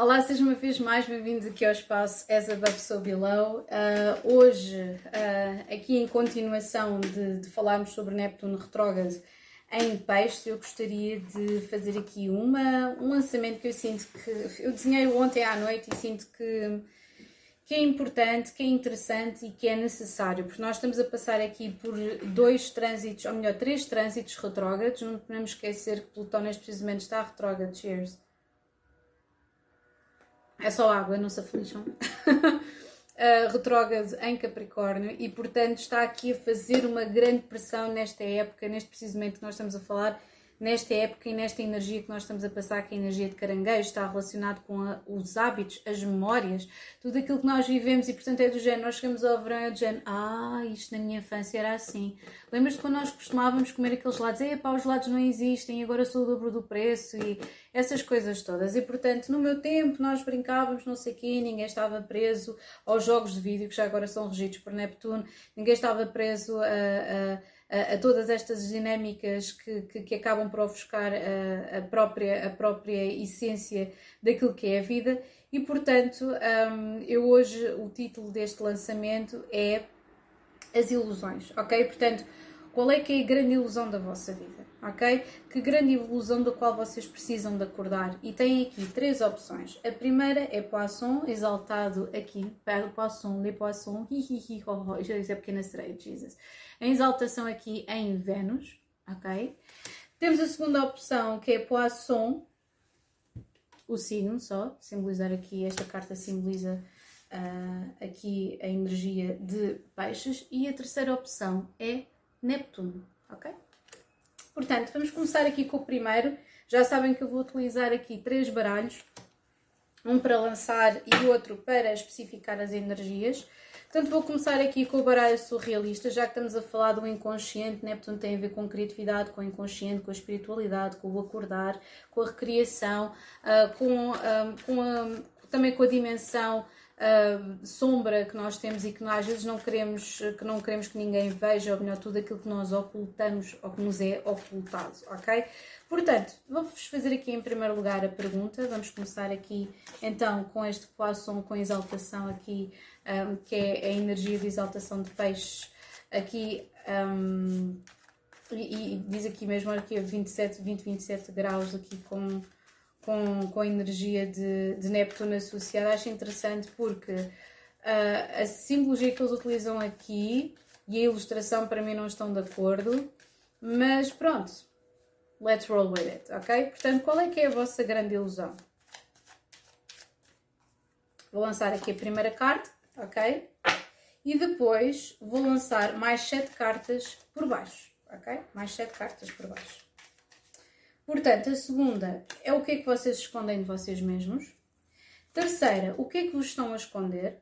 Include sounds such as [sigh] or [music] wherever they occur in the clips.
Olá, sejam uma vez mais bem-vindos aqui ao espaço As Above So Below. Uh, hoje, uh, aqui em continuação de, de, falarmos sobre Neptuno retrógrado em peixe, eu gostaria de fazer aqui uma, um lançamento que eu sinto que eu desenhei ontem à noite e sinto que, que é importante, que é interessante e que é necessário, porque nós estamos a passar aqui por dois trânsitos, ou melhor, três trânsitos retrógrados. Não podemos esquecer que Plutão neste precisamente está retrógrado. Cheers é só água, não se [laughs] aflijam. uh, retrógrado em Capricórnio e, portanto, está aqui a fazer uma grande pressão nesta época, neste precisamente que nós estamos a falar, nesta época e nesta energia que nós estamos a passar, que a energia de caranguejo, está relacionado com a, os hábitos, as memórias, tudo aquilo que nós vivemos e, portanto, é do género. Nós chegamos ao verão é do género, ah, isto na minha infância era assim. Lembras-te quando nós costumávamos comer aqueles lados? E pá, os lados não existem, agora sou o dobro do preço e essas coisas todas. E, portanto, no meu tempo nós brincávamos, não sei quê, ninguém estava preso aos jogos de vídeo, que já agora são regidos por Neptuno, ninguém estava preso a, a a, todas estas dinâmicas que, que, que acabam por ofuscar a, a, própria, a própria essência daquilo que é a vida. E portanto, um, eu hoje o título deste lançamento é As Ilusões, ok? Portanto, qual é que é a grande ilusão da vossa vida, ok? Que grande ilusão da qual vocês precisam de acordar? E têm aqui três opções. A primeira é Poisson, exaltado aqui, Poisson, Le Poisson, hi hi hi ho ho, disse a pequena sereia, Jesus em exaltação aqui em Vênus, ok? Temos a segunda opção que é Poisson, o signo só, simbolizar aqui, esta carta simboliza uh, aqui a energia de peixes. E a terceira opção é Neptuno, ok? Portanto, vamos começar aqui com o primeiro. Já sabem que eu vou utilizar aqui três baralhos, um para lançar e outro para especificar as energias. Portanto, vou começar aqui com o baralho surrealista, já que estamos a falar do inconsciente, né? tem a ver com criatividade, com o inconsciente, com a espiritualidade, com o acordar, com a recriação, uh, com, uh, com a, também com a dimensão uh, sombra que nós temos e que nós, às vezes não queremos que não queremos que ninguém veja, ou melhor, tudo aquilo que nós ocultamos ou que nos é ocultado, ok? Portanto, vou-vos fazer aqui em primeiro lugar a pergunta. Vamos começar aqui então com este poisson com exaltação aqui, um, que é a energia de exaltação de peixes. Aqui, um, e, e, diz aqui mesmo, aqui 27, 20, 27 graus aqui com, com, com a energia de, de Neptuno associada. Acho interessante porque uh, a simbologia que eles utilizam aqui e a ilustração para mim não estão de acordo, mas pronto, Let's roll with it, ok? Portanto, qual é que é a vossa grande ilusão? Vou lançar aqui a primeira carta, ok? E depois vou lançar mais sete cartas por baixo, ok? Mais sete cartas por baixo. Portanto, a segunda é o que é que vocês escondem de vocês mesmos. Terceira, o que é que vos estão a esconder.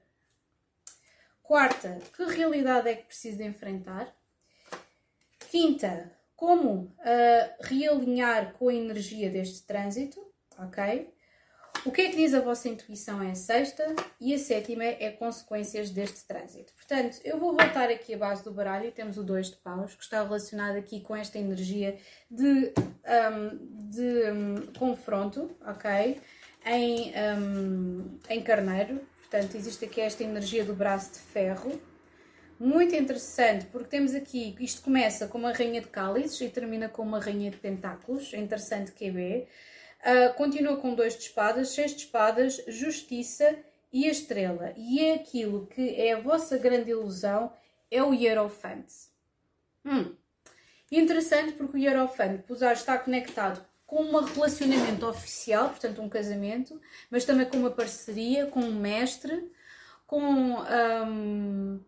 Quarta, que realidade é que preciso enfrentar. Quinta, como uh, realinhar com a energia deste trânsito, ok? O que é que diz a vossa intuição é a sexta e a sétima é consequências deste trânsito. Portanto, eu vou voltar aqui à base do baralho temos o 2 de paus, que está relacionado aqui com esta energia de, um, de um, confronto, ok? Em, um, em carneiro. Portanto, existe aqui esta energia do braço de ferro, muito interessante, porque temos aqui, isto começa com uma rainha de cálices e termina com uma rainha de pentáculos, é interessante QB. Uh, continua com dois de espadas, seis de espadas, justiça e a estrela. E é aquilo que é a vossa grande ilusão, é o Hierofante. Hum. Interessante porque o Hierofante, apesar de estar conectado com um relacionamento oficial, portanto um casamento, mas também com uma parceria, com um mestre, com... Um,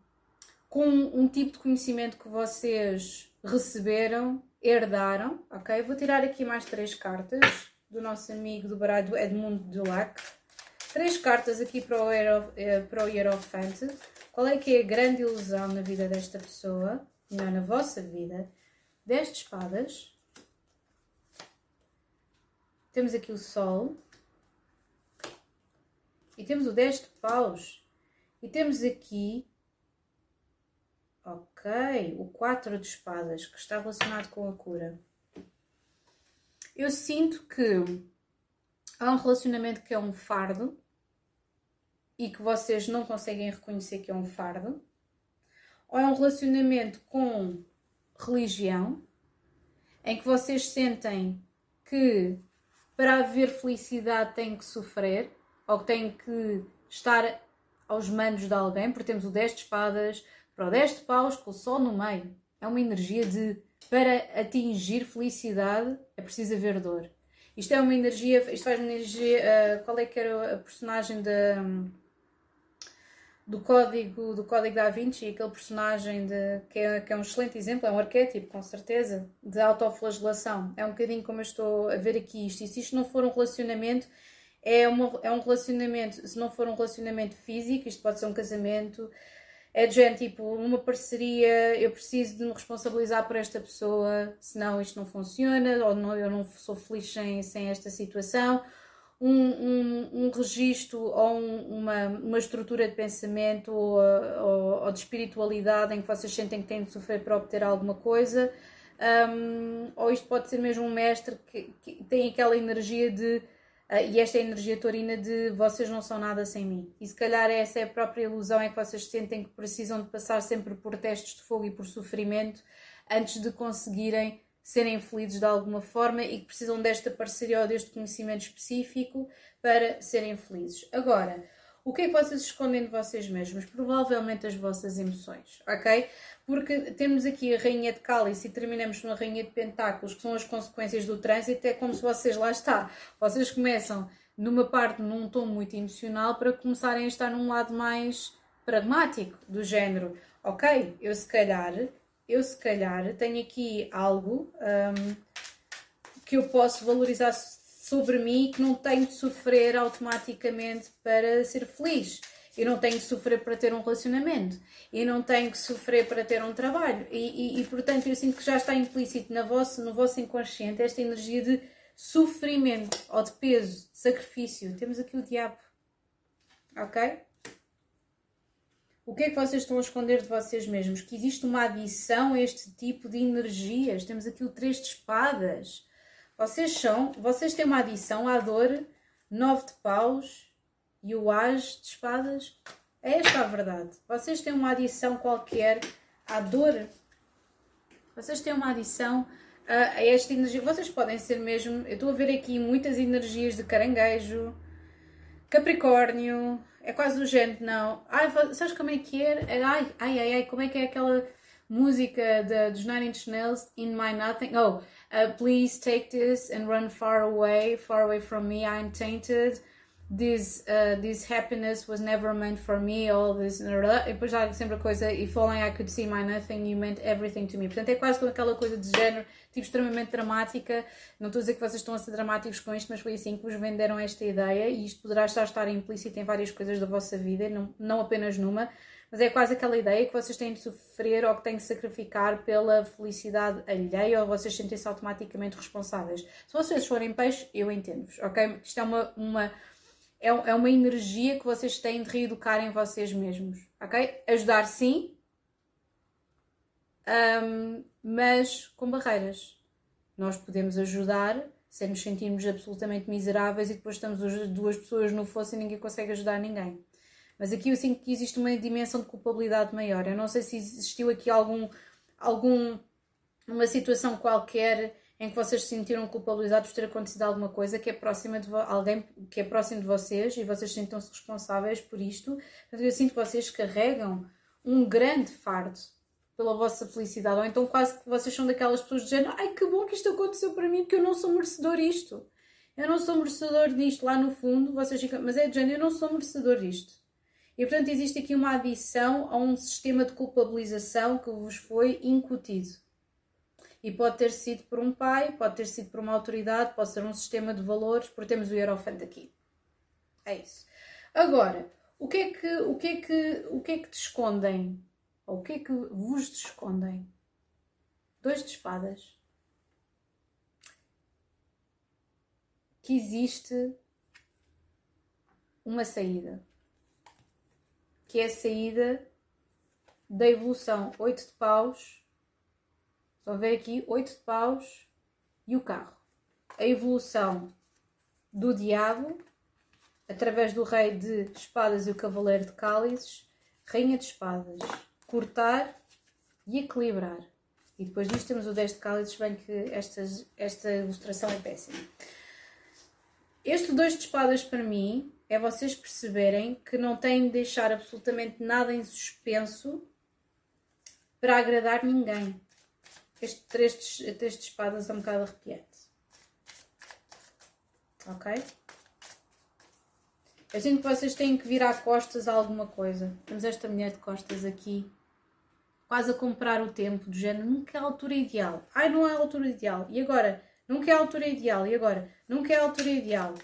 com um tipo de conhecimento que vocês receberam, herdaram, ok? Vou tirar aqui mais três cartas do nosso amigo do baralho Edmundo Dulac. Três cartas aqui para o, Hero, eh, Hierofante. Qual é que é a grande ilusão na vida desta pessoa? Não, na vossa vida. Dez de espadas. Temos aqui o Sol. E temos o 10 de paus. E temos aqui Ok, o 4 de espadas, que está relacionado com a cura. Eu sinto que há um relacionamento que é um fardo e que vocês não conseguem reconhecer que é um fardo, ou é um relacionamento com religião em que vocês sentem que para haver felicidade têm que sofrer ou que têm que estar aos mandos de alguém, porque temos o 10 de espadas para o 10 de paus com o sol no meio. É uma energia de para atingir felicidade é preciso haver dor. Isto é uma energia, isto faz uma energia. Uh, qual é que era a personagem da. Um, do código do código da Vinci, aquele personagem de, que, é, que é um excelente exemplo, é um arquétipo, com certeza, de autoflagelação. É um bocadinho como eu estou a ver aqui isto. E se isto não for um relacionamento, é, uma, é um relacionamento, se não for um relacionamento físico, isto pode ser um casamento, é de gente tipo, uma parceria, eu preciso de me responsabilizar por esta pessoa, senão isto não funciona, ou não, eu não sou feliz sem, sem esta situação um, um, um registro ou um, uma, uma estrutura de pensamento ou, ou, ou, de espiritualidade em que vocês sentem que têm de sofrer para obter alguma coisa, um, ou isto pode ser mesmo um mestre que, que tem aquela energia de. Uh, e esta é energia taurina de vocês não são nada sem mim. E se calhar essa é a própria ilusão em que vocês sentem que precisam de passar sempre por testes de fogo e por sofrimento antes de conseguirem serem felizes de alguma forma e que precisam desta parceria ou deste conhecimento específico para serem felizes. Agora, o que é que vocês escondem de vocês mesmos? Provavelmente as vossas emoções, ok? Porque temos aqui a Rainha de Cálice e terminamos na Rainha de Pentáculos, que são as consequências do trânsito, é como se vocês lá está. Vocês começam numa parte, num tom muito emocional, para começarem a estar num lado mais pragmático, do género, ok, eu se calhar eu se calhar tenho aqui algo um, que eu posso valorizar sobre mim que não tenho de sofrer automaticamente para ser feliz. Eu não tenho de sofrer para ter um relacionamento. Eu não tenho que sofrer para ter um trabalho. E, e, e, portanto, eu sinto que já está implícito na vossa, no vosso inconsciente esta energia de sofrimento ou de peso, de sacrifício. Temos aqui o diabo. Ok? O que é que vocês estão a esconder de vocês mesmos? Que existe uma adição a este tipo de energias. Temos aqui o três de espadas. Vocês são, vocês têm uma adição à dor, nove de paus e o as de espadas. É esta a verdade. Vocês têm uma adição qualquer à dor. Vocês têm uma adição a, esta energia. Vocês podem ser mesmo. Eu estou a ver aqui muitas energias de caranguejo, Capricórnio, é quase do género, não. Ai, sabes como é que é? é? Ai, ai, ai, ai, como é que é aquela música de, dos Nine Inch Nails, In My Nothing? Oh, uh, please take this and run far away, far away from me, I'm tainted this, uh, this happiness was never meant for me, all this, e depois há sempre a coisa, if only I could see my nothing, you meant everything to me. Portanto, é quase com aquela coisa de género, tipo, extremamente dramática. Não estou a dizer que vocês estão a ser dramáticos com isto, mas foi assim que vos venderam esta ideia, e isto poderá estar, estar implícito em várias coisas da vossa vida, não, não apenas numa, mas é quase aquela ideia que vocês têm de sofrer ou que têm de sacrificar pela felicidade alheia ou vocês sentem-se automaticamente responsáveis. Se vocês forem peixe, eu entendo-vos, ok? Isto é uma, uma é, é uma energia que vocês têm de reeducar em vocês mesmos, ok? Ajudar sim, um, mas com barreiras. Nós podemos ajudar sem nos sentirmos absolutamente miseráveis e depois estamos as duas pessoas no fosso e ninguém consegue ajudar ninguém. Mas aqui eu sinto que existe uma dimensão de culpabilidade maior. Eu não sei se existiu aqui algum, algum uma situação qualquer em que vocês se sentiram culpabilizados por ter acontecido alguma coisa que é próxima de alguém que é próximo de vocês e vocês sentam-se responsáveis por isto. eu sinto que vocês carregam um grande fardo pela vossa felicidade, ou então quase que vocês são daquelas pessoas dizendo ai que bom que isto aconteceu para mim, porque eu não sou merecedor isto. Eu não sou merecedor disto. Lá no fundo, vocês ficam, mas é de género, eu não sou merecedor disto. E portanto existe aqui uma adição a um sistema de culpabilização que vos foi incutido. E pode ter sido por um pai, pode ter sido por uma autoridade, pode ser um sistema de valores, porque temos o Hierophante aqui. É isso. Agora, o que é que, o que, é que, o que, é que te escondem? Ou o que é que vos escondem? Dois de espadas. Que existe uma saída. Que é a saída da evolução. Oito de paus a ver aqui, oito de paus e o carro. A evolução do diabo, através do rei de espadas e o cavaleiro de cálices, rainha de espadas, cortar e equilibrar. E depois disto temos o 10 de cálices, bem que esta ilustração é péssima. Este 2 de espadas para mim é vocês perceberem que não têm de deixar absolutamente nada em suspenso para agradar ninguém. Este 3 de, de espadas é um bocado arrepiante. Ok? Eu sinto que vocês têm que virar costas a alguma coisa. Temos esta mulher de costas aqui, quase a comprar o tempo, do género, nunca é a altura ideal. Ai, não é a altura ideal. E agora? Nunca é a altura ideal. E agora? Nunca é a altura ideal.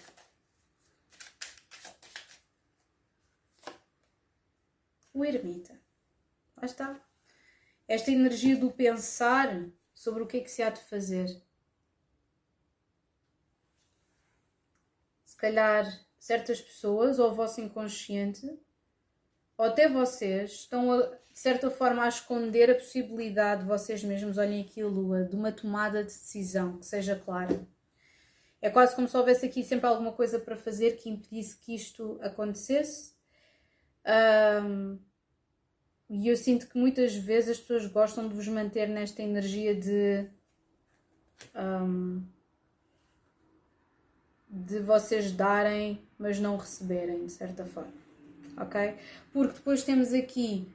O ermita. Lá está. Esta energia do pensar sobre o que é que se há de fazer. Se calhar certas pessoas, ou o vosso inconsciente, ou até vocês, estão a, de certa forma a esconder a possibilidade de vocês mesmos, olhem aqui a lua, de uma tomada de decisão que seja clara. É quase como se houvesse aqui sempre alguma coisa para fazer que impedisse que isto acontecesse. Um, e eu sinto que muitas vezes as pessoas gostam de vos manter nesta energia de. Um, de vocês darem, mas não receberem, de certa forma. Ok? Porque depois temos aqui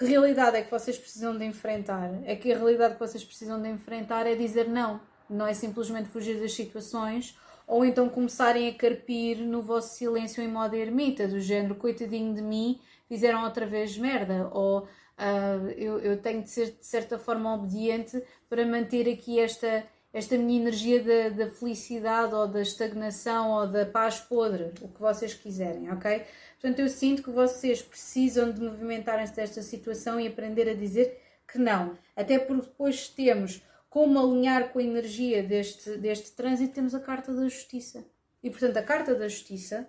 que realidade é que vocês precisam de enfrentar? É que a realidade que vocês precisam de enfrentar é dizer não. Não é simplesmente fugir das situações ou então começarem a carpir no vosso silêncio em modo ermita, do género coitadinho de mim, fizeram outra vez merda, ou uh, eu, eu tenho de ser de certa forma obediente para manter aqui esta, esta minha energia da, da felicidade ou da estagnação ou da paz podre, o que vocês quiserem, ok? Portanto, eu sinto que vocês precisam de movimentarem-se desta situação e aprender a dizer que não. Até porque depois temos como alinhar com a energia deste, deste trânsito, temos a Carta da Justiça. E portanto, a Carta da Justiça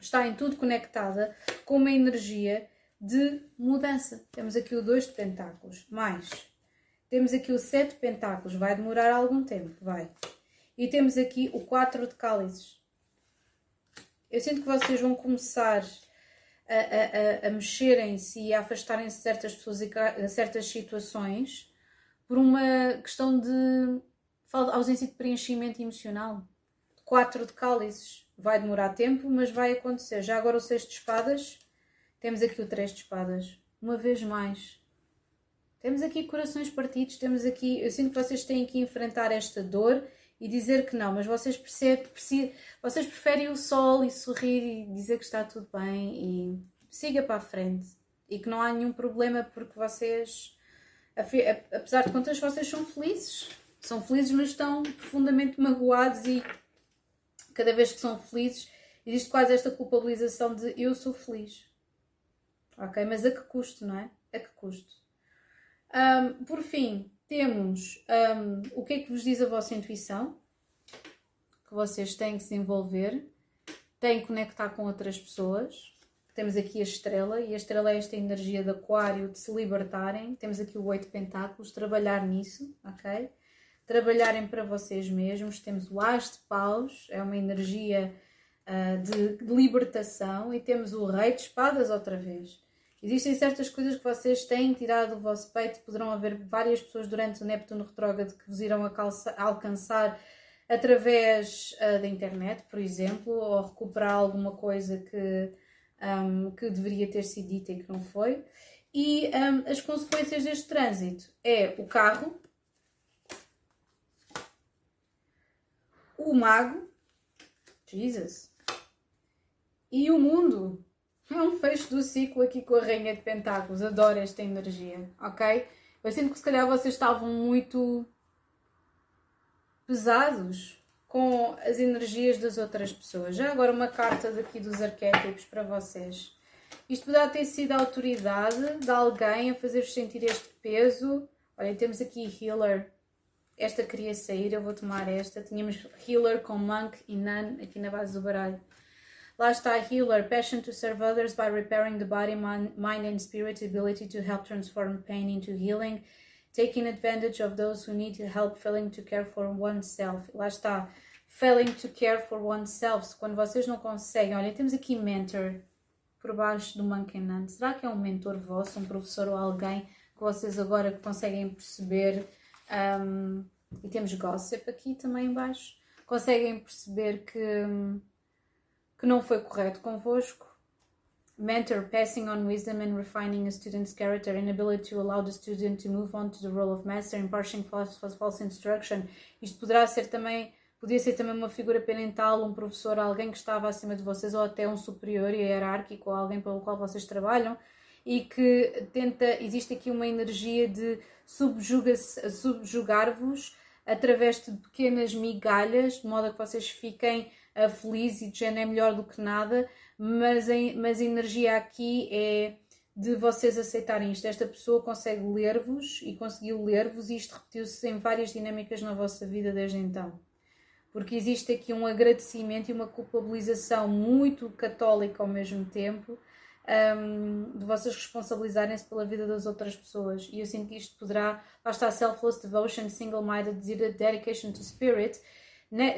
está em tudo conectada com uma energia de mudança. Temos aqui o 2 de pentáculos, mais. Temos aqui o 7 de pentáculos, vai demorar algum tempo, vai. E temos aqui o 4 de cálices. Eu sinto que vocês vão começar a, a, a, a mexerem-se e a afastarem-se de certas pessoas e certas situações por uma questão de ausência de preenchimento emocional. 4 de cálices vai demorar tempo, mas vai acontecer. Já agora o 6 de espadas, temos aqui o 3 de espadas. Uma vez mais. Temos aqui corações partidos, temos aqui. Eu sinto que vocês têm que enfrentar esta dor e dizer que não, mas vocês, percebem, vocês preferem o sol e sorrir e dizer que está tudo bem e siga para a frente e que não há nenhum problema porque vocês, apesar de contas, vocês são felizes. São felizes, mas estão profundamente magoados e cada vez que são felizes, existe quase esta culpabilização de eu sou feliz. Ok? Mas a que custo, não é? A que custo? Um, por fim, temos um, o que é que vos diz a vossa intuição, que vocês têm que se envolver, têm que conectar com outras pessoas. Temos aqui a estrela, e a estrela é esta energia de aquário de se libertarem. Temos aqui o oito pentáculos, trabalhar nisso, ok? trabalharem para vocês mesmos. Temos o As de Paus, é uma energia uh, de libertação, e temos o Rei de Espadas outra vez. Existem certas coisas que vocês têm tirado do vosso peito, poderão haver várias pessoas durante o Neptuno retrógrado que vos irão alcançar através uh, da internet, por exemplo, ou recuperar alguma coisa que, um, que deveria ter sido dita e que não foi. E um, as consequências deste trânsito é o carro, o mago, Jesus, e o mundo. É um fecho do ciclo aqui com a Rainha de Pentáculos. Adoro esta energia, ok? Eu sinto que se calhar vocês estavam muito pesados com as energias das outras pessoas. Já agora uma carta daqui dos arquétipos para vocês. Isto poderá ter sido a autoridade de alguém a fazer-vos sentir este peso. Olha, temos aqui Healer esta queria sair, eu vou tomar esta. Tínhamos Healer com Monk e Nun aqui na base do baralho. Lá está Healer, Passion to serve others by repairing the body, mind and spirit, ability to help transform pain into healing, taking advantage of those who need help, feeling to care for oneself. Lá está. Failing to care for oneself, quando vocês não conseguem. Olha, temos aqui mentor por baixo do Monkey Nun. Será que é um mentor vosso, um professor ou alguém que vocês agora conseguem perceber? Um, e temos gossip aqui também embaixo. Conseguem perceber que, que não foi correto convosco? Mentor passing on wisdom and refining a student's character, inability to allow the student to move on to the role of master, imparting false, false instruction. Isto poderá ser também, podia ser também uma figura parental, um professor, alguém que estava acima de vocês ou até um superior e hierárquico, alguém pelo qual vocês trabalham e que tenta, existe aqui uma energia de subjugar-vos através de pequenas migalhas, de modo a que vocês fiquem uh, felizes e de género é melhor do que nada, mas a, mas a energia aqui é de vocês aceitarem isto. Esta pessoa consegue ler-vos e conseguiu ler-vos e isto repetiu-se em várias dinâmicas na vossa vida desde então. Porque existe aqui um agradecimento e uma culpabilização muito católica ao mesmo tempo um, de vocês responsabilizarem-se pela vida das outras pessoas. E eu sinto que isto poderá, lá está, selfless devotion, single-minded, dedication to spirit,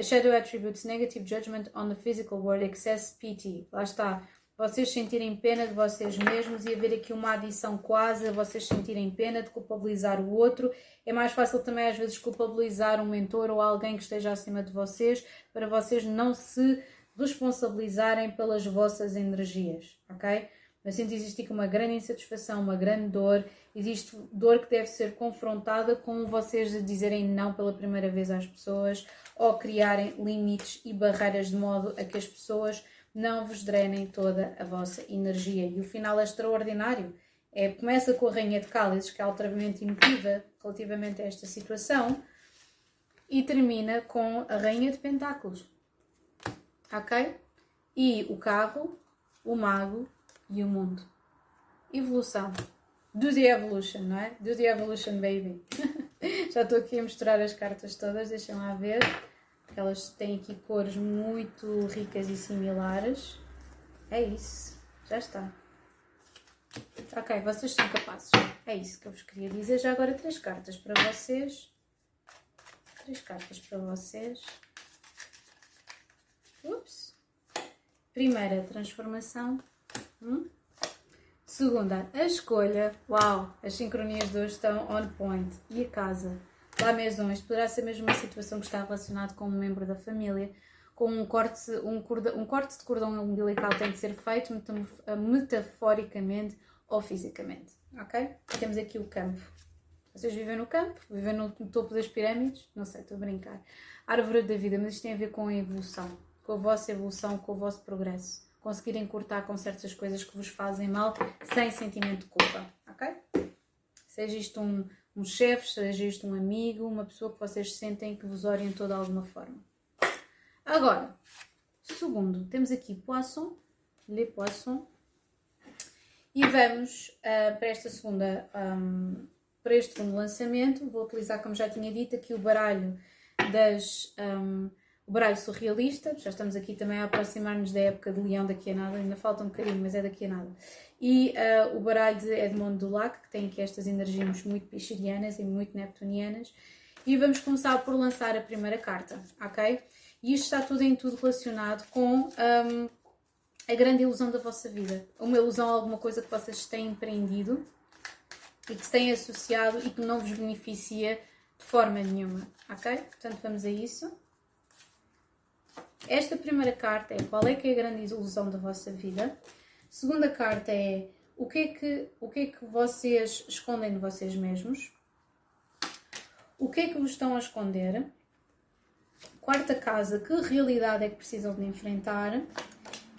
shadow attributes, negative judgment on the physical world, excess pity. Lá está. Vocês sentirem pena de vocês mesmos e haver aqui uma adição quase a vocês sentirem pena de culpabilizar o outro. É mais fácil também às vezes culpabilizar um mentor ou alguém que esteja acima de vocês para vocês não se responsabilizarem pelas vossas energias, ok? Eu sinto existe aqui uma grande insatisfação, uma grande dor, existe dor que deve ser confrontada com vocês dizerem não pela primeira vez às pessoas ou criarem limites e barreiras de modo a que as pessoas não vos drenem toda a vossa energia. E o final é extraordinário. É, começa com a Rainha de Cálices, que é altamente emotiva relativamente a esta situação, e termina com a Rainha de Pentáculos. Ok? E o carro, o mago e o mundo. Evolução. Do the evolution, não é? Do the evolution, baby. [laughs] Já estou aqui a misturar as cartas todas, deixem lá ver. Elas têm aqui cores muito ricas e similares. É isso, já está. Ok, vocês são capazes. É isso que eu vos queria dizer. Já agora três cartas para vocês. Três cartas para vocês. Ups. Primeira, transformação. Hum? Segunda, a escolha. Uau, as sincronias de hoje estão on point. E a casa? Lá mesmo, isto poderá ser mesmo uma situação que está relacionada com um membro da família, com um corte, um, um corte de cordão umbilical tem que ser feito metaforicamente ou fisicamente, ok? Temos aqui o campo. Vocês vivem no campo? Vivem no, no topo das pirâmides? Não sei, estou a brincar. Árvore da vida, mas isto tem a ver com a evolução, com a vossa evolução, com o vosso progresso. Conseguirem cortar com certas coisas que vos fazem mal sem sentimento de culpa, ok? Seja isto um, um chefe, seja isto um amigo, uma pessoa que vocês sentem que vos orientou de alguma forma. Agora, segundo, temos aqui Poisson, Le Poisson, e vamos uh, para esta segunda, um, para este segundo lançamento, vou utilizar, como já tinha dito, aqui o baralho das um, baralho surrealista, já estamos aqui também a aproximar-nos da época de Leão daqui a nada, ainda falta um bocadinho, mas é daqui a nada. E uh, o baralho de Edmond Dulac, que tem aqui estas energias muito pichirianas e muito neptunianas. E vamos começar por lançar a primeira carta, ok? E isto está tudo em tudo relacionado com um, a grande ilusão da vossa vida. Uma ilusão alguma coisa que vocês têm empreendido e que se têm associado e que não vos beneficia de forma nenhuma, ok? Portanto, vamos a isso. Esta primeira carta é qual é que é a grande ilusão da vossa vida. Segunda carta é o que é que, o que, é que vocês escondem de vocês mesmos. O que é que vos estão a esconder? Quarta casa, que realidade é que precisam de enfrentar?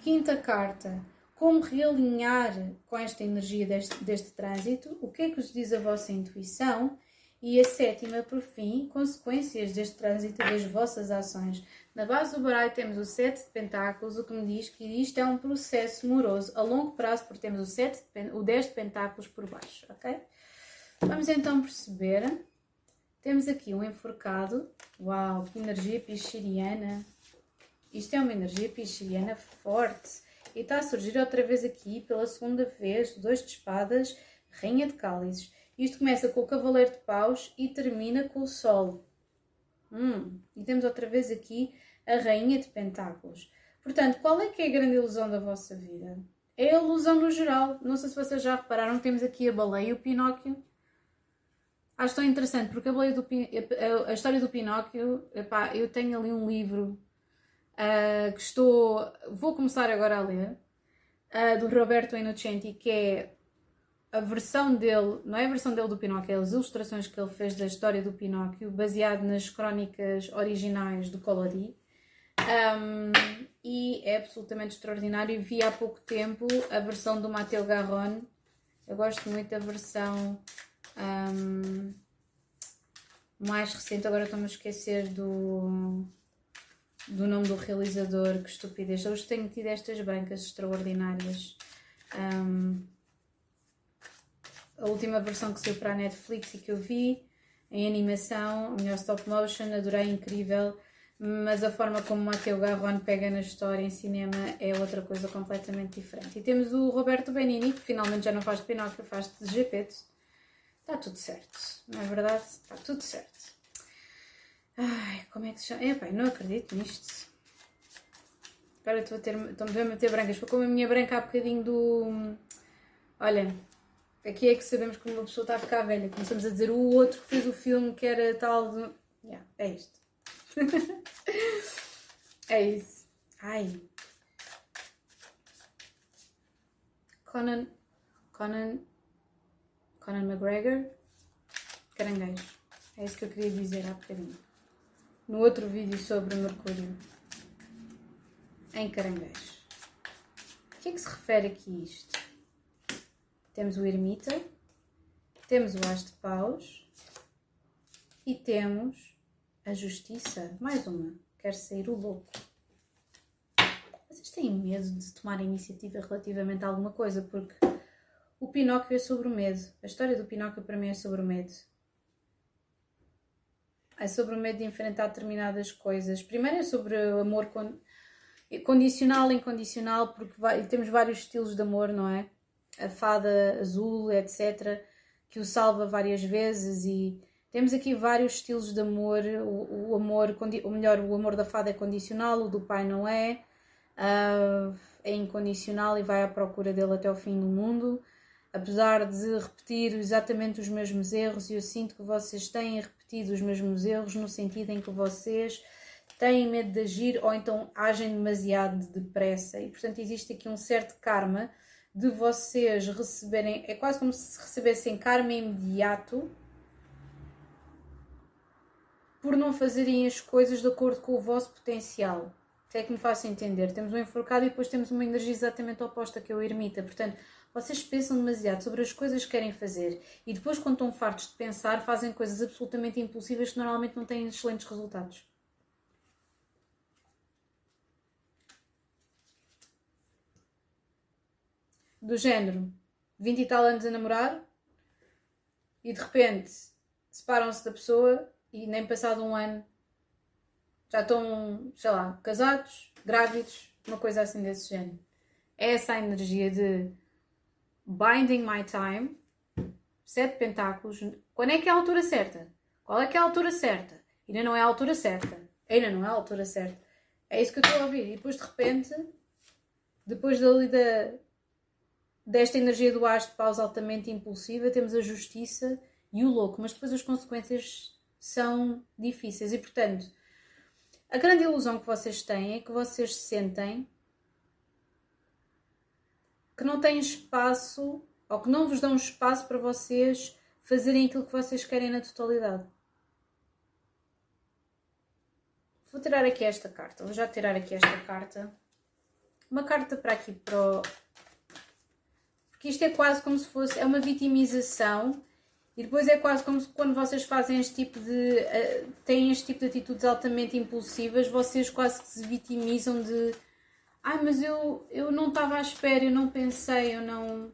Quinta carta, como realinhar com esta energia deste, deste trânsito? O que é que vos diz a vossa intuição? E a sétima, por fim, consequências deste trânsito das vossas ações. Na base do baralho temos o 7 de pentáculos, o que me diz que isto é um processo moroso a longo prazo, porque temos o, 7 o 10 de pentáculos por baixo, ok? Vamos então perceber. Temos aqui um enforcado. Uau, que energia pichiriana. Isto é uma energia pichiriana forte. E está a surgir outra vez aqui, pela segunda vez, dois de espadas, rainha de cálices. Isto começa com o cavaleiro de paus e termina com o sol. Hum, e temos outra vez aqui a Rainha de Pentáculos. Portanto, qual é que é a grande ilusão da vossa vida? É a ilusão no geral. Não sei se vocês já repararam, temos aqui a baleia e o Pinóquio. Acho tão interessante, porque a, baleia do, a história do Pinóquio, epá, eu tenho ali um livro uh, que estou. Vou começar agora a ler, uh, do Roberto Innocenti, que é a versão dele, não é a versão dele do Pinóquio, é as ilustrações que ele fez da história do Pinóquio, baseado nas crónicas originais do Collodi. Um, e é absolutamente extraordinário. Vi há pouco tempo a versão do Matteo Garrone. Eu gosto muito da versão um, mais recente. Agora estou-me a esquecer do, do nome do realizador. Que estupidez. Hoje tenho tido estas brancas extraordinárias. Um, a última versão que saiu para a Netflix e que eu vi em animação, melhor stop motion, adorei, incrível, mas a forma como Matteo Garrone pega na história em cinema é outra coisa completamente diferente. E temos o Roberto Benini, que finalmente já não faz de Pinóquio, faz de Gepeto. Está tudo certo, não é verdade? Está tudo certo. Ai, como é que se chama? Epá, não acredito nisto. Agora estou a ter, estou-me a meter brancas. Foi como a minha branca há bocadinho do... Olha, Aqui é que sabemos como uma pessoa está a ficar velha. Começamos a dizer o outro que fez o filme que era tal. De... Yeah, é isto. [laughs] é isso. Ai. Conan. Conan. Conan McGregor. Caranguejo. É isso que eu queria dizer há bocadinho. No outro vídeo sobre Mercúrio. Em caranguejo. O que é que se refere aqui isto? Temos o ermita, temos o as de paus e temos a justiça. Mais uma, quer sair o louco. Vocês têm medo de tomar iniciativa relativamente a alguma coisa, porque o Pinóquio é sobre o medo. A história do Pinóquio para mim é sobre o medo. É sobre o medo de enfrentar determinadas coisas. Primeiro é sobre o amor condicional e incondicional, porque temos vários estilos de amor, não é? a fada azul, etc., que o salva várias vezes e temos aqui vários estilos de amor. O, o amor, ou melhor, o amor da fada é condicional, o do pai não é. Uh, é incondicional e vai à procura dele até o fim do mundo. Apesar de repetir exatamente os mesmos erros, e eu sinto que vocês têm repetido os mesmos erros no sentido em que vocês têm medo de agir ou então agem demasiado depressa. E portanto existe aqui um certo karma de vocês receberem, é quase como se recebessem karma imediato por não fazerem as coisas de acordo com o vosso potencial. Se é que me faço entender. Temos um enforcado e depois temos uma energia exatamente oposta, que é o ermita. Portanto, vocês pensam demasiado sobre as coisas que querem fazer e depois, quando estão fartos de pensar, fazem coisas absolutamente impulsivas que normalmente não têm excelentes resultados. do género 20 e tal anos a namorar e de repente separam-se da pessoa e nem passado um ano já estão, sei lá, casados, grávidos, uma coisa assim desse género. É essa a energia de binding my time, sete pentáculos. Quando é que é a altura certa? Qual é que é a altura certa? Ainda não é a altura certa. Ainda não é a altura certa. É isso que eu estou a ouvir. E depois de repente, depois dali da, desta energia do as de pausa altamente impulsiva, temos a justiça e o louco, mas depois as consequências são difíceis e, portanto, a grande ilusão que vocês têm é que vocês sentem que não têm espaço ou que não vos dão espaço para vocês fazerem aquilo que vocês querem na totalidade. Vou tirar aqui esta carta, vou já tirar aqui esta carta. Uma carta para aqui para o, que isto é quase como se fosse, é uma vitimização e depois é quase como quando vocês fazem este tipo de, uh, têm este tipo de atitudes altamente impulsivas, vocês quase que se vitimizam de ai, ah, mas eu, eu não estava à espera, eu não pensei, eu não,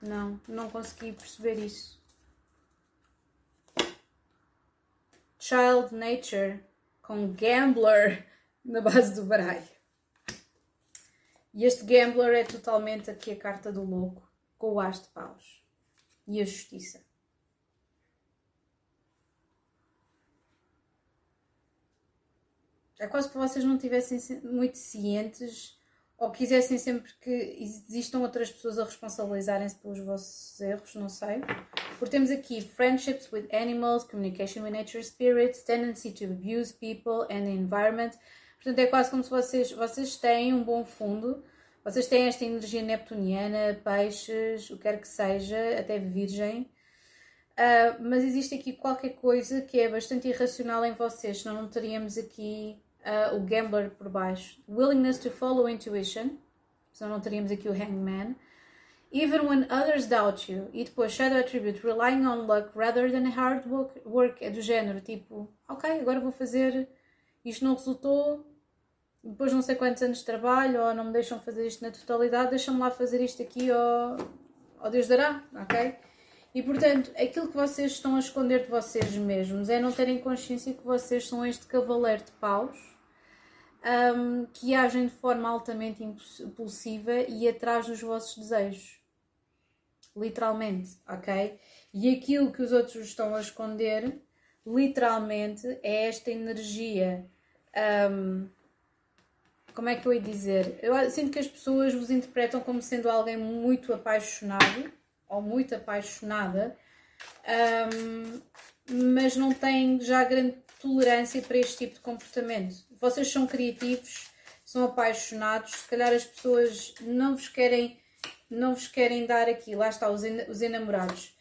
não, não consegui perceber isso. Child Nature com Gambler [laughs] na base do baralho. E este Gambler é totalmente aqui a carta do louco, com o as de paus e a justiça. É quase que vocês não estivessem muito cientes ou quisessem sempre que existam outras pessoas a responsabilizarem-se pelos vossos erros, não sei. Porque temos aqui friendships with animals, communication with nature spirits, tendency to abuse people and the environment. Portanto, é quase como se vocês, vocês têm um bom fundo, vocês têm esta energia neptuniana, peixes, o que quer que seja, até virgem. Uh, mas existe aqui qualquer coisa que é bastante irracional em vocês, senão não teríamos aqui uh, o gambler por baixo. Willingness to follow intuition, senão não teríamos aqui o hangman. Even when others doubt you. E depois shadow attribute, relying on luck rather than hard work, work é do género, tipo, ok, agora vou fazer, isto não resultou, depois não sei quantos anos de trabalho, ou não me deixam fazer isto na totalidade, deixam-me lá fazer isto aqui, ou, ou Deus dará, ok? E portanto, aquilo que vocês estão a esconder de vocês mesmos é não terem consciência que vocês são este cavaleiro de paus um, que agem de forma altamente impulsiva e atrás dos vossos desejos. Literalmente, ok? E aquilo que os outros estão a esconder, literalmente, é esta energia. Um, como é que eu ia dizer? Eu sinto que as pessoas vos interpretam como sendo alguém muito apaixonado ou muito apaixonada, um, mas não têm já grande tolerância para este tipo de comportamento. Vocês são criativos, são apaixonados, se calhar as pessoas não vos querem, não vos querem dar aqui, lá está, os, os enamorados.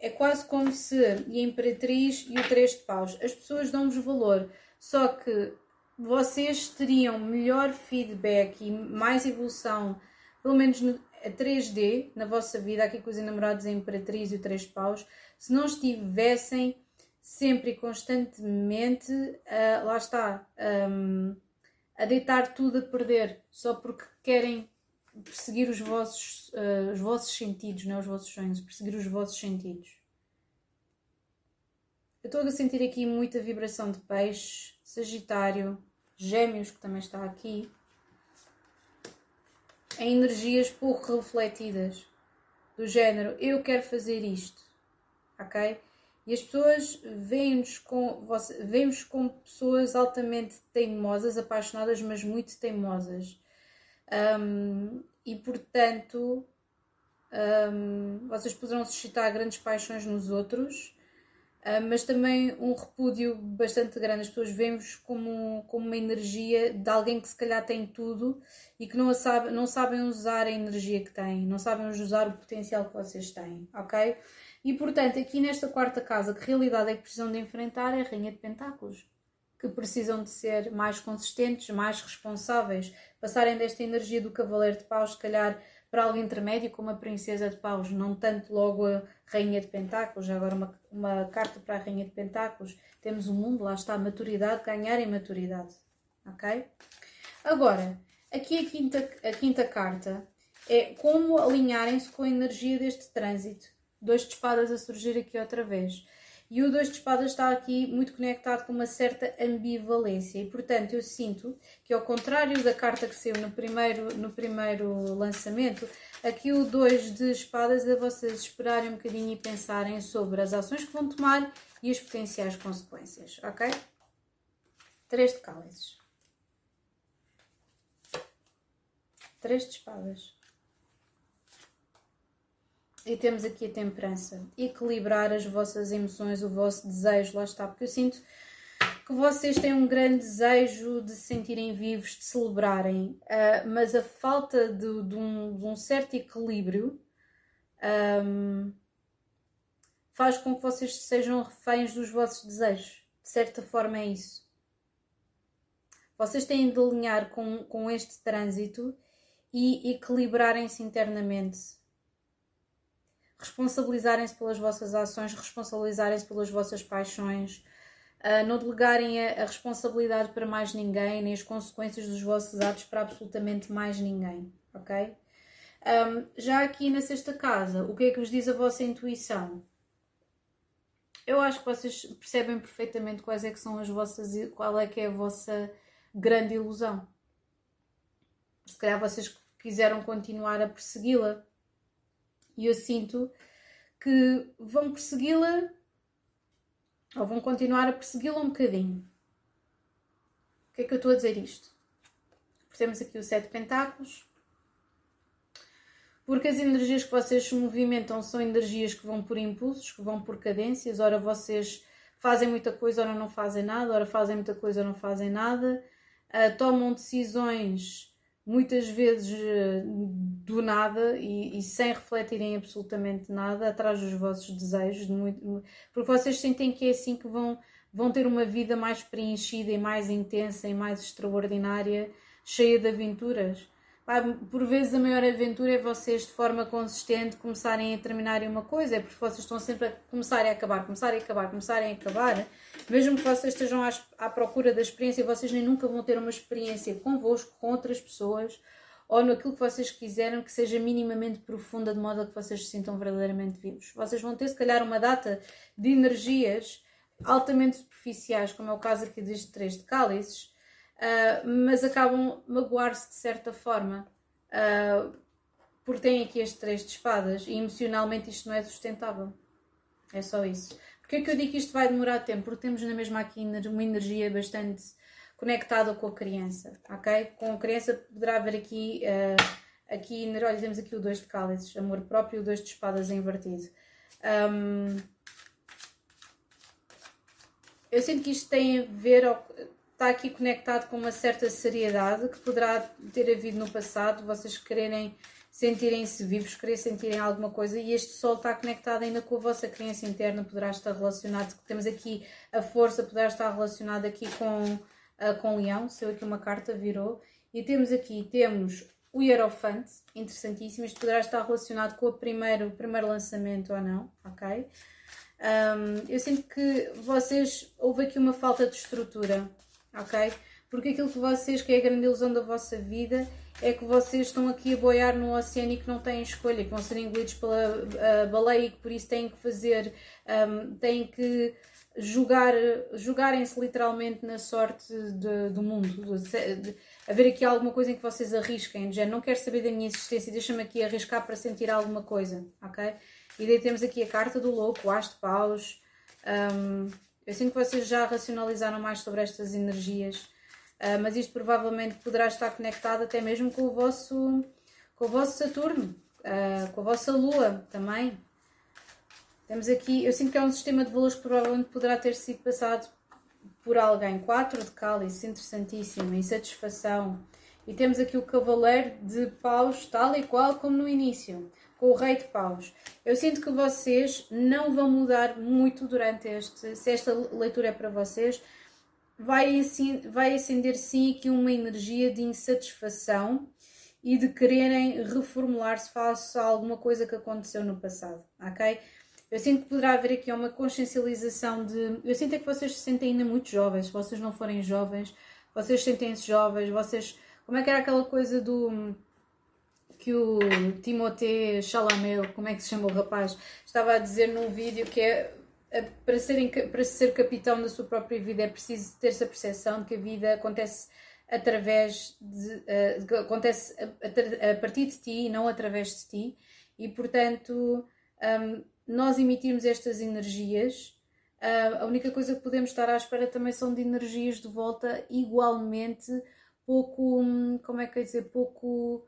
É quase como se e a Imperatriz e o Três de Paus, as pessoas dão-vos valor, só que vocês teriam melhor feedback e mais evolução, pelo menos no, a 3D na vossa vida, aqui com os enamorados, a Imperatriz e o Três de Paus, se não estivessem sempre e constantemente, uh, lá está, um, a deitar tudo a perder só porque querem perseguir os vossos, uh, os vossos sentidos, não é? os vossos sonhos, perseguir os vossos sentidos. Eu estou a sentir aqui muita vibração de peixe, Sagitário, Gêmeos, que também está aqui, em energias pouco refletidas, do género eu quero fazer isto, ok? E as pessoas veem-nos com, veem como pessoas altamente teimosas, apaixonadas, mas muito teimosas. Um, e portanto, um, vocês poderão suscitar grandes paixões nos outros, uh, mas também um repúdio bastante grande. As pessoas veem-vos como, como uma energia de alguém que se calhar tem tudo e que não, sabe, não sabem usar a energia que têm, não sabem usar o potencial que vocês têm, ok? E portanto, aqui nesta quarta casa, que realidade é que precisam de enfrentar é a Rainha de Pentáculos, que precisam de ser mais consistentes, mais responsáveis, passarem desta energia do Cavaleiro de Paus, se calhar para algo intermédio, como a Princesa de Paus, não tanto logo a Rainha de Pentáculos, agora uma, uma carta para a Rainha de Pentáculos, temos o mundo, lá está a maturidade, ganhar em maturidade, ok? Agora, aqui a quinta, a quinta carta é como alinharem-se com a energia deste trânsito dois de espadas a surgir aqui outra vez. E o dois de espadas está aqui muito conectado com uma certa ambivalência e, portanto, eu sinto que, ao contrário da carta que saiu no primeiro, no primeiro lançamento, aqui o dois de espadas é vocês esperarem um bocadinho e pensarem sobre as ações que vão tomar e as potenciais consequências, ok? Três de cálices. Três de espadas. E temos aqui a temperança. Equilibrar as vossas emoções, o vosso desejo, lá está, porque eu sinto que vocês têm um grande desejo de se sentirem vivos, de celebrarem, uh, mas a falta de, de, um, de um, certo equilíbrio um, faz com que vocês sejam reféns dos vossos desejos. De certa forma, é isso. Vocês têm de alinhar com, com este trânsito e equilibrarem-se internamente responsabilizarem-se pelas vossas ações, responsabilizarem-se pelas vossas paixões, uh, não delegarem a, a, responsabilidade para mais ninguém, nem as consequências dos vossos atos para absolutamente mais ninguém, ok? Um, já aqui na sexta casa, o que é que vos diz a vossa intuição? Eu acho que vocês percebem perfeitamente quais é que são as vossas, qual é que é a vossa grande ilusão. Se calhar vocês quiseram continuar a persegui-la, e eu sinto que vão persegui-la ou vão continuar a persegui-la um bocadinho. Porquê é que eu estou a dizer isto? Temos aqui o sete pentáculos, porque as energias que vocês se movimentam são energias que vão por impulsos, que vão por cadências, ora vocês fazem muita coisa, ora não fazem nada, ora fazem muita coisa, ora não fazem nada, uh, tomam decisões muitas vezes uh, do nada e, e, sem refletirem absolutamente nada atrás dos vossos desejos, de muito, porque vocês sentem que é assim que vão, vão ter uma vida mais preenchida e mais intensa e mais extraordinária, cheia de aventuras. Por vezes a maior aventura é vocês de forma consistente começarem a terminarem uma coisa, é porque vocês estão sempre a começarem a acabar, começarem a acabar, começarem a acabar, mesmo que vocês estejam à, procura da experiência, vocês nem nunca vão ter uma experiência convosco, com outras pessoas, ou naquilo que vocês quiseram que seja minimamente profunda, de modo a que vocês se sintam verdadeiramente vivos. Vocês vão ter, se calhar, uma data de energias altamente superficiais, como é o caso aqui deste três de cálices, uh, mas acabam magoar-se de certa forma, uh, porque têm aqui este três de espadas e emocionalmente isto não é sustentável. É só isso. Porquê é que eu digo que isto vai demorar tempo? Porque temos na mesma aqui uma energia bastante conectada com a criança, ok? Com a criança poderá haver aqui, uh, aqui olha, temos aqui o dois de cálices, amor próprio o dois de espadas invertido. Um, eu sinto que isto tem a ver, está aqui conectado com uma certa seriedade que poderá ter havido no passado, vocês quererem sentirem-se vivos, querer sentirem alguma coisa e este sol está conectado ainda com a vossa criança interna, poderá estar relacionado, temos aqui a força, poderá estar relacionada aqui com, uh, com leão, se eu aqui uma carta virou, e temos aqui, temos o Hierofante, interessantíssimo, isto poderá estar relacionado com o primeiro, o primeiro lançamento ou não, ok? Um, eu sinto que vocês, houve aqui uma falta de estrutura, ok? Porque aquilo que vocês, que é a grande ilusão da vossa vida, é que vocês estão aqui a boiar no oceano e que não têm escolha, que vão ser engolidos pela baleia e que por isso têm que fazer, um, têm que jogar, jogarem-se literalmente na sorte de, do mundo. De, de, haver aqui alguma coisa em que vocês arrisquem, já não quero saber da minha existência, deixa-me aqui arriscar para sentir alguma coisa, ok? E daí temos aqui a carta do louco, o as de paus. Um, eu sinto que vocês já racionalizaram mais sobre estas energias, uh, mas isto provavelmente poderá estar conectado até mesmo com o vosso, com o vosso Saturno, uh, com a vossa Lua também. Temos aqui, eu sinto que é um sistema de valores que provavelmente poderá ter sido passado por alguém. 4 de cálice, interessantíssimo, insatisfação. E temos aqui o cavaleiro de paus, tal e qual como no início com o rei de paus. Eu sinto que vocês não vão mudar muito durante este, se esta leitura é para vocês, vai, assim, vai acender sim aqui uma energia de insatisfação e de quererem reformular-se face a alguma coisa que aconteceu no passado, ok? Eu sinto que poderá haver aqui uma consciencialização de. Eu sinto é que vocês se sentem ainda muito jovens, se vocês não forem jovens, vocês sentem-se jovens, vocês. Como é que era aquela coisa do que o Timothée Chalamet, como é que se chama o rapaz, estava a dizer num vídeo que é para, ser, para ser capitão da sua própria vida é preciso ter essa percepção de que a vida acontece através de, uh, acontece a, a, partir de ti e não através de ti. E portanto um, nós emitimos estas energias uh, a única coisa que podemos estar à espera também são de energias de volta igualmente pouco hum, como é que eu dizer pouco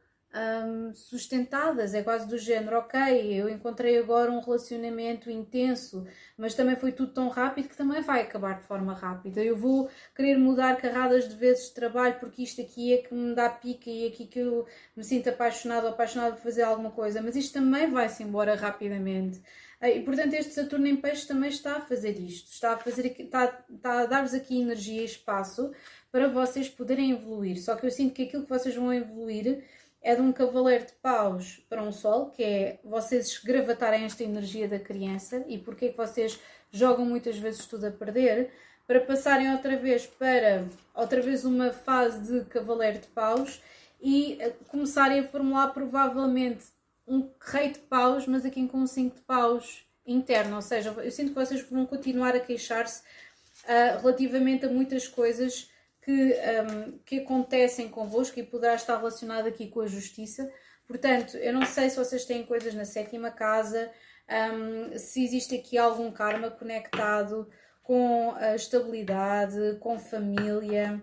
sustentadas, é quase do género, ok, eu encontrei agora um relacionamento intenso, mas também foi tudo tão rápido que também vai acabar de forma rápida. Eu vou querer mudar carradas de vezes de trabalho porque isto aqui é que me dá pica e é aqui que eu me sinto apaixonado ou apaixonado por fazer alguma coisa, mas isto também vai-se embora rapidamente. Ah, e portanto, este Saturno em Peixe também está a fazer isto, está a, fazer, está, está a dar-vos aqui energia e espaço para vocês poderem evoluir. Só que eu sinto que aquilo que vocês vão evoluir é de um cavaleiro de paus para um sol, que é vocês gravatarem esta energia da criança e porque é que vocês jogam muitas vezes tudo a perder, para passarem outra vez para outra vez uma fase de cavaleiro de paus e eh, começarem a formular provavelmente um rei de paus, mas aqui com um 5 de paus interno, ou seja, eu sinto que vocês vão continuar a queixar-se uh, relativamente a muitas coisas que, um, que acontecem convosco e poderá estar relacionado aqui com a justiça. Portanto, eu não sei se vocês têm coisas na sétima casa, um, se existe aqui algum karma conectado com a estabilidade, com família,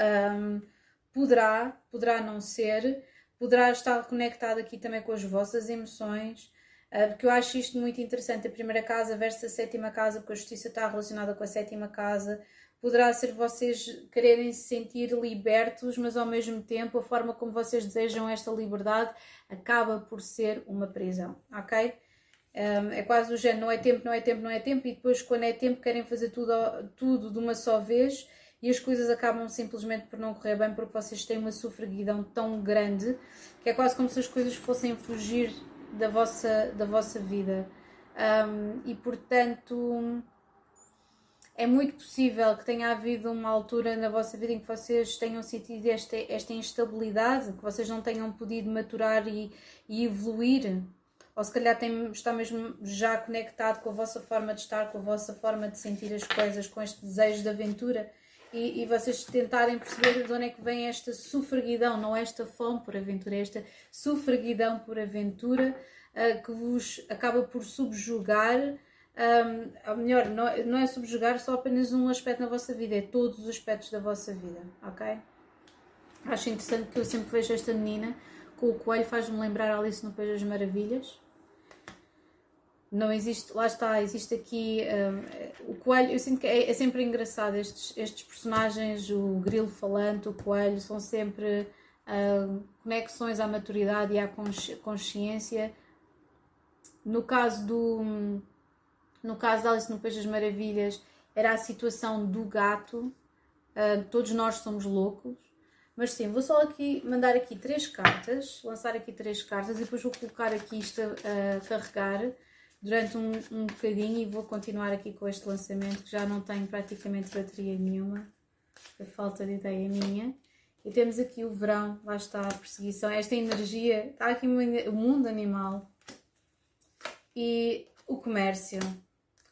Um, poderá, poderá não ser, poderá estar conectado aqui também com as vossas emoções, porque eu acho isto muito interessante. A primeira casa versus a sétima casa, porque a justiça está relacionada com a sétima casa. Poderá ser vocês quererem se sentir libertos, mas ao mesmo tempo a forma como vocês desejam esta liberdade acaba por ser uma prisão, ok? É quase o género, não é tempo, não é tempo, não é tempo, e depois, quando é tempo, querem fazer tudo, tudo de uma só vez e as coisas acabam simplesmente por não correr bem porque vocês têm uma sofreguidão tão grande que é quase como se as coisas fossem fugir da vossa, da vossa vida. Um, e portanto, é muito possível que tenha havido uma altura na vossa vida em que vocês tenham sentido esta, esta instabilidade, que vocês não tenham podido maturar e, e evoluir ou se calhar tem, está mesmo já conectado com a vossa forma de estar, com a vossa forma de sentir as coisas, com este desejo de aventura e, e vocês tentarem perceber de onde é que vem esta sufraguidão, não esta fome por aventura, esta sufraguidão por aventura uh, que vos acaba por subjugar. Um, ou melhor, não, não é subjugar só apenas um aspecto na vossa vida, é todos os aspectos da vossa vida, ok? Acho interessante que eu sempre vejo esta menina com o coelho, faz-me lembrar Alice no País das Maravilhas não existe, lá está, existe aqui um, o coelho, eu sinto que é, é, sempre engraçado estes, estes personagens, o grilo falante, o coelho, são sempre uh, conexões à maturidade e à consciência. No caso do no caso de Alice no País das Maravilhas, era a situação do gato, uh, todos nós somos loucos, mas sim, vou só aqui mandar aqui três cartas, lançar aqui três cartas e depois vou colocar aqui isto a, a carregar durante um, um bocadinho e vou continuar aqui com este lançamento que já não tenho praticamente bateria nenhuma, a falta de ideia minha. E temos aqui o verão, lá está a perseguição, esta energia, está aqui o mundo animal e o comércio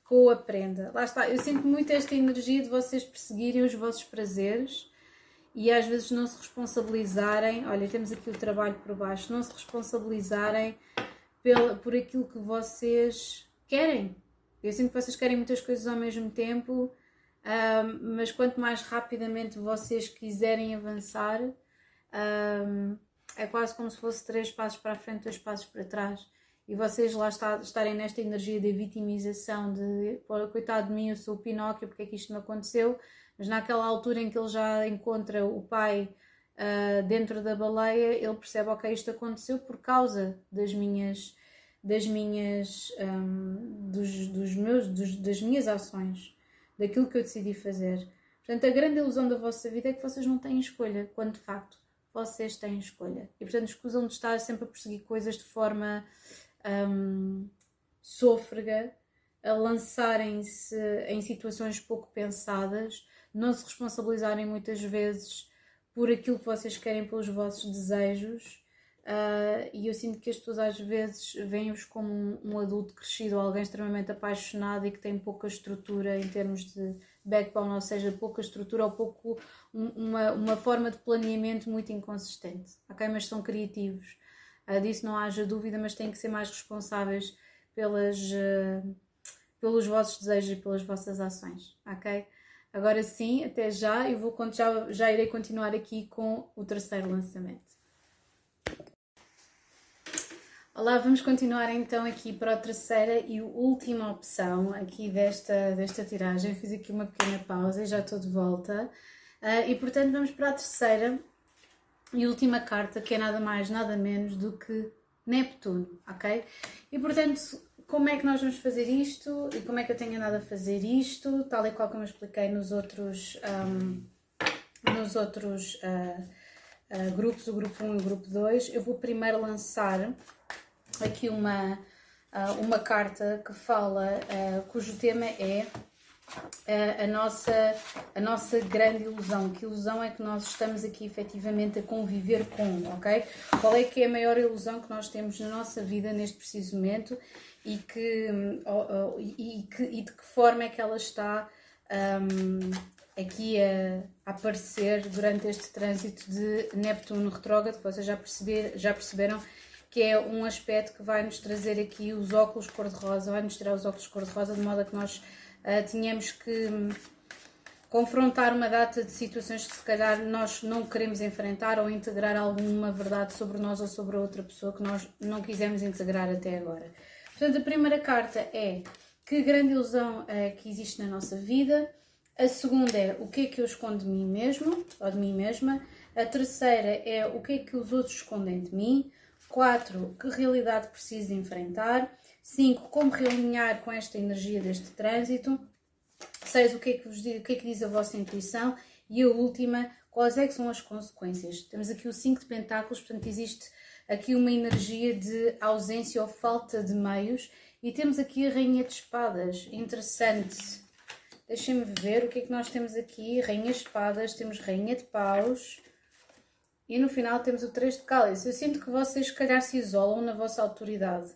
com a prenda. Lá está, eu sinto muito esta energia de vocês perseguirem os vossos prazeres e às vezes não se responsabilizarem. Olha, temos aqui o trabalho por baixo, não se responsabilizarem pela, por aquilo que vocês querem. Eu sinto que vocês querem muitas coisas ao mesmo tempo, mas quanto mais rapidamente vocês quiserem avançar, é quase como se fosse três passos para a frente, dois passos para trás. E vocês lá está, estarem nesta energia de vitimização, de coitado de mim, eu sou o Pinóquio, porque é que isto não aconteceu? Mas naquela altura em que ele já encontra o pai uh, dentro da baleia, ele percebe, ok, isto aconteceu por causa das minhas, das minhas, um, dos, dos meus, dos, das minhas ações, daquilo que eu decidi fazer. Portanto, a grande ilusão da vossa vida é que vocês não têm escolha, quando de facto vocês têm escolha. E portanto, escusam de estar sempre a perseguir coisas de forma um, sôfrega, a lançarem-se em situações pouco pensadas, não se responsabilizarem muitas vezes por aquilo que vocês querem, pelos vossos desejos. Uh, e eu sinto que as pessoas às vezes veem-vos como um, um, adulto crescido, alguém extremamente apaixonado e que tem pouca estrutura em termos de backbone, ou seja, pouca estrutura ou pouco um, uma, uma forma de planeamento muito inconsistente, ok? Mas são criativos. Uh, disso não haja dúvida, mas têm que ser mais responsáveis pelas, uh, pelos vossos desejos e pelas vossas ações, ok? Agora sim, até já, e vou, já, já irei continuar aqui com o terceiro lançamento. Olá, vamos continuar então aqui para a terceira e última opção aqui desta, desta tiragem. Fiz aqui uma pequena pausa e já estou de volta. Uh, e portanto vamos para a terceira e última carta, que é nada mais, nada menos do que Neptuno, ok? E portanto como é que nós vamos fazer isto e como é que eu tenho andado a fazer isto, tal e qual como eu expliquei nos outros, um, nos outros uh, uh, grupos, o grupo 1 e o grupo 2. Eu vou primeiro lançar aqui uma, uh, uma carta que fala, cujo tema é a, nossa, a nossa grande ilusão. Que ilusão é que nós estamos aqui efetivamente a conviver com, ok? Qual é que é a maior ilusão que nós temos na nossa vida neste preciso momento e, que, e, que, e de que forma é que ela está um, aqui a, a, aparecer durante este trânsito de Neptuno retrógrado, que vocês já, perceber, já perceberam que é um aspecto que vai nos trazer aqui os óculos cor-de-rosa, vai nos tirar os óculos cor-de-rosa de modo a que nós uh, tínhamos que confrontar uma data de situações que se calhar nós não queremos enfrentar ou integrar alguma verdade sobre nós ou sobre outra pessoa que nós não quisemos integrar até agora. Portanto, a primeira carta é que grande ilusão é que existe na nossa vida. A segunda é o que é que eu escondo de mim mesmo ou de mim mesma. A terceira é o que é que os outros escondem de mim. Quatro, que realidade preciso enfrentar. Cinco, como realinhar com esta energia deste trânsito. Seis, o que é que, vos diz, o que, é que diz a vossa intuição. E a última, quais é que são as consequências. Temos aqui o 5 de pentáculos, portanto existe aqui uma energia de ausência ou falta de meios. E temos aqui a Rainha de Espadas, interessante. Deixem-me ver o que é que nós temos aqui. Rainha de Espadas, temos Rainha de Paus. E no final temos o 3 de Cálice. Eu sinto que vocês, se calhar, se isolam na vossa autoridade.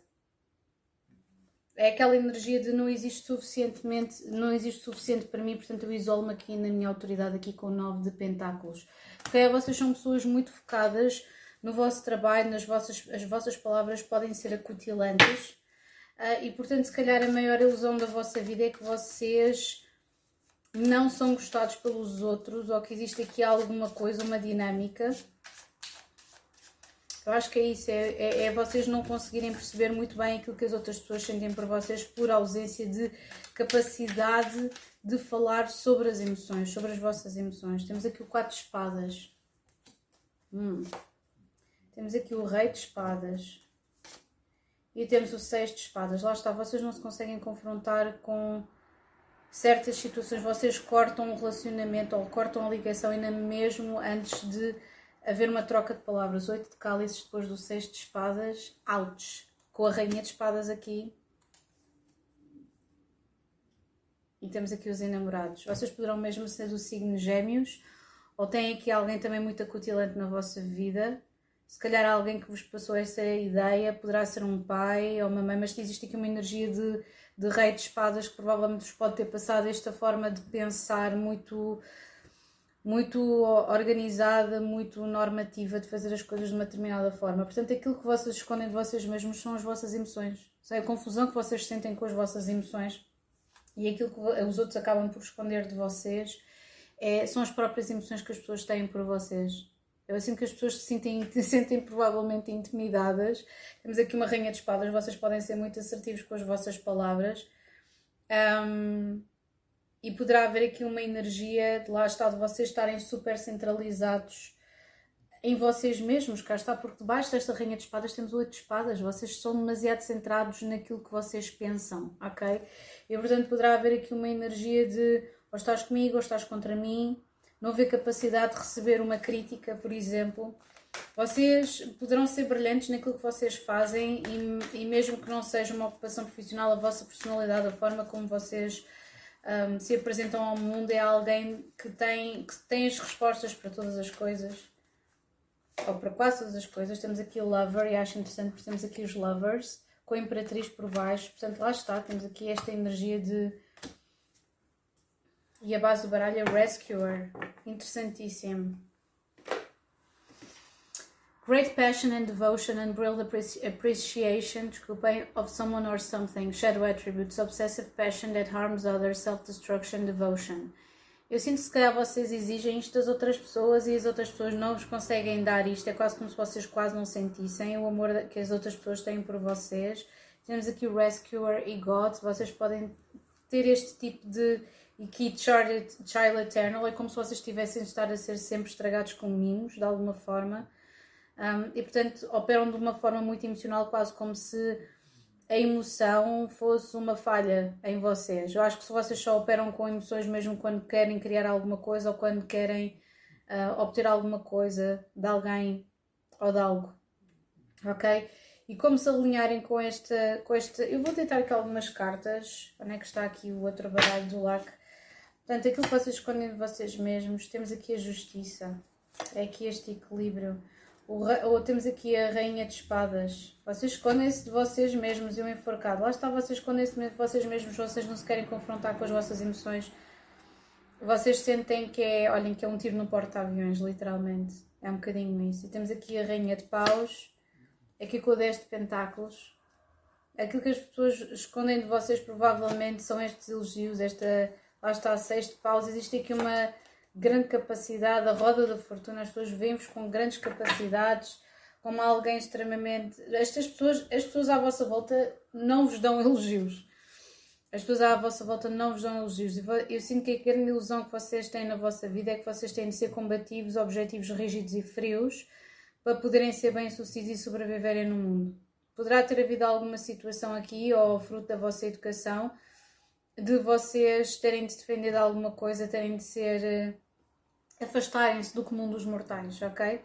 É aquela energia de não existe suficientemente, não existe suficiente para mim, portanto eu isolo-me aqui na minha autoridade, aqui com o 9 de Pentáculos. Porque vocês são pessoas muito focadas no vosso trabalho, nas vossas, as vossas palavras podem ser acutilantes. Uh, e portanto, se calhar a maior ilusão da vossa vida é que vocês não são gostados pelos outros ou que existe aqui alguma coisa, uma dinâmica. Eu acho que é isso, é, é, é, vocês não conseguirem perceber muito bem aquilo que as outras pessoas sentem por vocês por ausência de capacidade de falar sobre as emoções, sobre as vossas emoções. Temos aqui o 4 de espadas. Hum. Temos aqui o rei de espadas. E temos o 6 de espadas. Lá está, vocês não se conseguem confrontar com certas situações vocês cortam um relacionamento ou cortam a ligação ainda mesmo antes de haver uma troca de palavras. Oito de cálices depois do seis de espadas, ouch! Com a rainha de espadas aqui. E temos aqui os enamorados. Vocês poderão mesmo ser do signo gêmeos ou têm aqui alguém também muito acutilante na vossa vida. Se calhar alguém que vos passou essa ideia poderá ser um pai ou uma mãe, mas existe aqui uma energia de de rei de espadas que provavelmente vos pode ter passado esta forma de pensar muito muito organizada, muito normativa de fazer as coisas de uma determinada forma. Portanto, aquilo que vocês escondem de vocês mesmos são as vossas emoções. A confusão que vocês sentem com as vossas emoções e aquilo que os outros acabam por esconder de vocês é, são as próprias emoções que as pessoas têm por vocês. Eu sinto que as pessoas se sentem, [laughs] se sentem provavelmente intimidadas. Temos aqui uma rainha de espadas, vocês podem ser muito assertivos com as vossas palavras. Um, e poderá haver aqui uma energia de lá está de vocês estarem super centralizados em vocês mesmos, cá está, porque debaixo desta rainha de espadas temos oito espadas, vocês são demasiado centrados naquilo que vocês pensam, ok? E portanto poderá haver aqui uma energia de ou estás comigo ou estás contra mim, não haver capacidade de receber uma crítica, por exemplo. Vocês poderão ser brilhantes naquilo que vocês fazem e, e mesmo que não seja uma ocupação profissional, a vossa personalidade, a forma como vocês um, se apresentam ao mundo é alguém que tem, que tem as respostas para todas as coisas ou para quase todas as coisas. Temos aqui o Lover e acho interessante porque temos aqui os Lovers com a Imperatriz por baixo. Portanto, lá está, temos aqui esta energia de e a base do baralho é Rescuer. Interessantíssimo. Great passion and devotion, unbridled appreciation, desculpem, of someone or something. Shadow attributes, obsessive passion that harms others, self-destruction, devotion. Eu sinto que se calhar vocês exigem isto das outras pessoas e as outras pessoas não vos conseguem dar isto. É quase como se vocês quase não sentissem o amor que as outras pessoas têm por vocês. Temos aqui o Rescuer e God. Vocês podem ter este tipo de e que Child, Child Eternal é como se vocês tivessem de estar a ser sempre estragados com mimos, de alguma forma. Um, e portanto operam de uma forma muito emocional, quase como se a emoção fosse uma falha em vocês. Eu acho que se vocês só operam com emoções mesmo quando querem criar alguma coisa ou quando querem uh, obter alguma coisa de alguém ou de algo. Ok? E como se alinharem com esta, com esta. Eu vou tentar aqui algumas cartas. Onde é que está aqui o outro baralho do LAC? Portanto, aquilo que vocês escondem de vocês mesmos, temos aqui a justiça, é aqui este equilíbrio. Ou temos aqui a rainha de espadas. Vocês escondem-se de vocês mesmos e o enforcado. Lá está, vocês escondem-se de vocês mesmos, vocês não se querem confrontar com as vossas emoções. Vocês sentem que é, olhem, que é um tiro no porta-aviões, literalmente. É um bocadinho isso. E temos aqui a rainha de paus, aqui com o 10 de pentáculos. Aquilo que as pessoas escondem de vocês provavelmente são estes elogios, esta lá está seis de paus, existe aqui uma grande capacidade, a roda da fortuna, as pessoas veem-vos com grandes capacidades, como alguém extremamente. Estas pessoas, as pessoas à vossa volta não vos dão elogios. As pessoas à vossa volta não vos dão elogios. Eu sinto que a grande ilusão que vocês têm na vossa vida é que vocês têm de ser combativos, objetivos rígidos e frios para poderem ser bem-sucedidos e sobreviverem no mundo. Poderá ter havido alguma situação aqui, ou fruto da vossa educação, de vocês terem de defender de alguma coisa, terem de ser. Eh, afastarem-se do comum dos mortais, ok?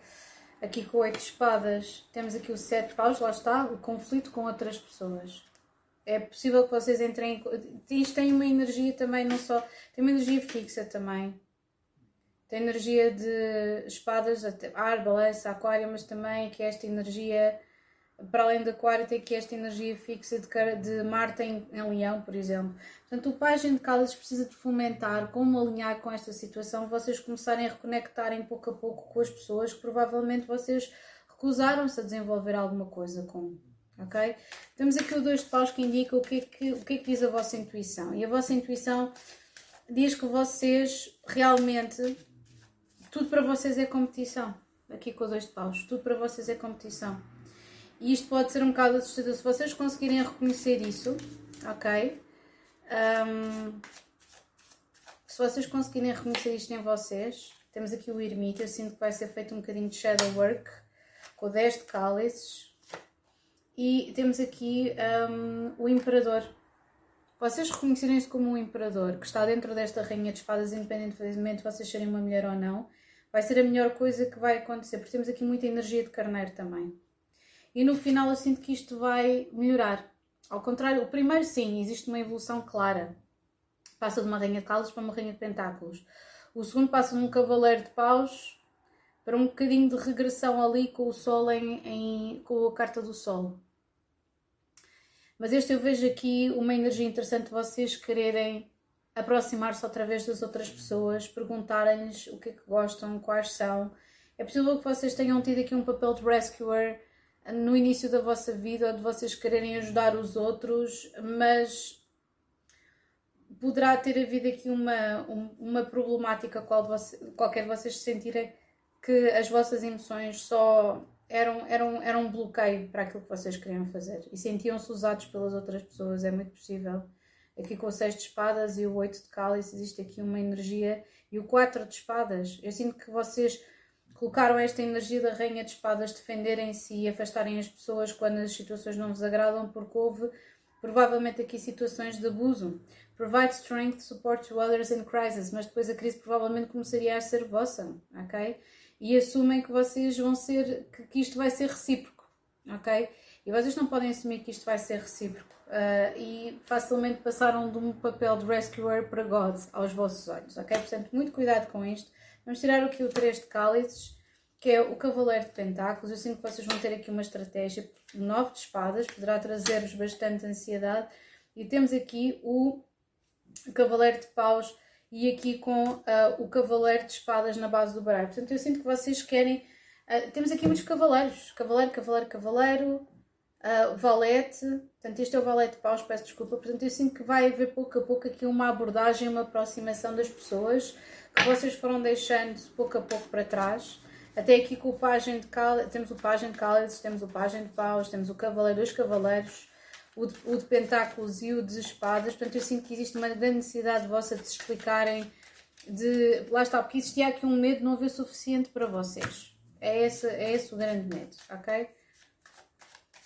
Aqui com oito espadas, temos aqui o sete paus, lá está, o conflito com outras pessoas. É possível que vocês entrem. Isto tem uma energia também, não só. Tem uma energia fixa também. Tem energia de espadas, ar, balança, aquário, mas também que esta energia, para além do aquário, tem aqui esta energia fixa de, de Marte em, em Leão, por exemplo. Portanto, o Pajem de Cálices precisa de fomentar como alinhar com esta situação, vocês começarem a reconectarem pouco a pouco com as pessoas que provavelmente vocês recusaram-se a desenvolver alguma coisa com ok? Temos aqui o dois de paus que indica o que, é que, o que é que diz a vossa intuição. E a vossa intuição diz que vocês realmente, tudo para vocês é competição. Aqui com o dois de paus, tudo para vocês é competição. E isto pode ser um bocado assustador. Se vocês conseguirem reconhecer isso, ok? Um, se vocês conseguirem reconhecer isto em vocês, temos aqui o ermita. Eu sinto que vai ser feito um bocadinho de shadow work com 10 de cálices e temos aqui um, o Imperador. Vocês reconhecerem-se como um Imperador que está dentro desta Rainha de Espadas, independentemente de vocês serem uma mulher ou não, vai ser a melhor coisa que vai acontecer, porque temos aqui muita energia de carneiro também. E no final eu sinto que isto vai melhorar. Ao contrário, o primeiro sim, existe uma evolução clara. Passa de uma Rainha de Cálices para uma Rainha de Pentáculos. O segundo passa de um Cavaleiro de Paus para um bocadinho de regressão ali com o Sol em, em, com a carta do Sol. Mas este eu vejo aqui uma energia interessante vocês quererem aproximar-se outra vez das outras pessoas, perguntarem-lhes o que é que gostam, quais são. É possível que vocês tenham tido aqui um papel de rescuer no início da vossa vida ou de vocês quererem ajudar os outros, mas poderá ter havido aqui uma, uma problemática qual você, qualquer de vocês sentirem que as vossas emoções só eram, eram, eram um bloqueio para aquilo que vocês queriam fazer e sentiam-se usados pelas outras pessoas, é muito possível. Aqui com o 6 de espadas e o 8 de cálice existe aqui uma energia e o 4 de espadas. Eu sinto que vocês colocaram esta energia da rainha de espadas defenderem-se e afastarem as pessoas quando as situações não vos agradam porque houve provavelmente aqui situações de abuso. Provide strength, support to others in crisis, mas depois a crise provavelmente começaria a ser vossa, ok? e assumem que vocês vão ser, que, que isto vai ser recíproco, ok? E vocês não podem assumir que isto vai ser recíproco uh, e facilmente passaram de um papel de rescuer para God aos vossos olhos, ok? Portanto, muito cuidado com isto. Vamos tirar aqui o 3 de cálices, que é o Cavaleiro de Pentáculos. Eu sinto que vocês vão ter aqui uma estratégia. O 9 de espadas poderá trazer-vos bastante ansiedade. E temos aqui o Cavaleiro de Paus e aqui com uh, o cavaleiro de espadas na base do baralho. Portanto, eu sinto que vocês querem. Uh, temos aqui muitos cavaleiros: cavaleiro, cavaleiro, cavaleiro, uh, valete. Portanto, este é o valete de paus, peço desculpa. Portanto, eu sinto que vai haver pouco a pouco aqui uma abordagem, uma aproximação das pessoas que vocês foram deixando pouco a pouco para trás. Até aqui com o pajem de cálices, temos o pajem de temos o pajem de paus, temos o cavaleiro, dois cavaleiros o de, o de pentáculos e o de espadas. Portanto, eu sinto que existe uma grande necessidade vossa de se explicarem. De, lá está, porque existia aqui um medo de não haver suficiente para vocês. É esse, é esse o grande medo, ok?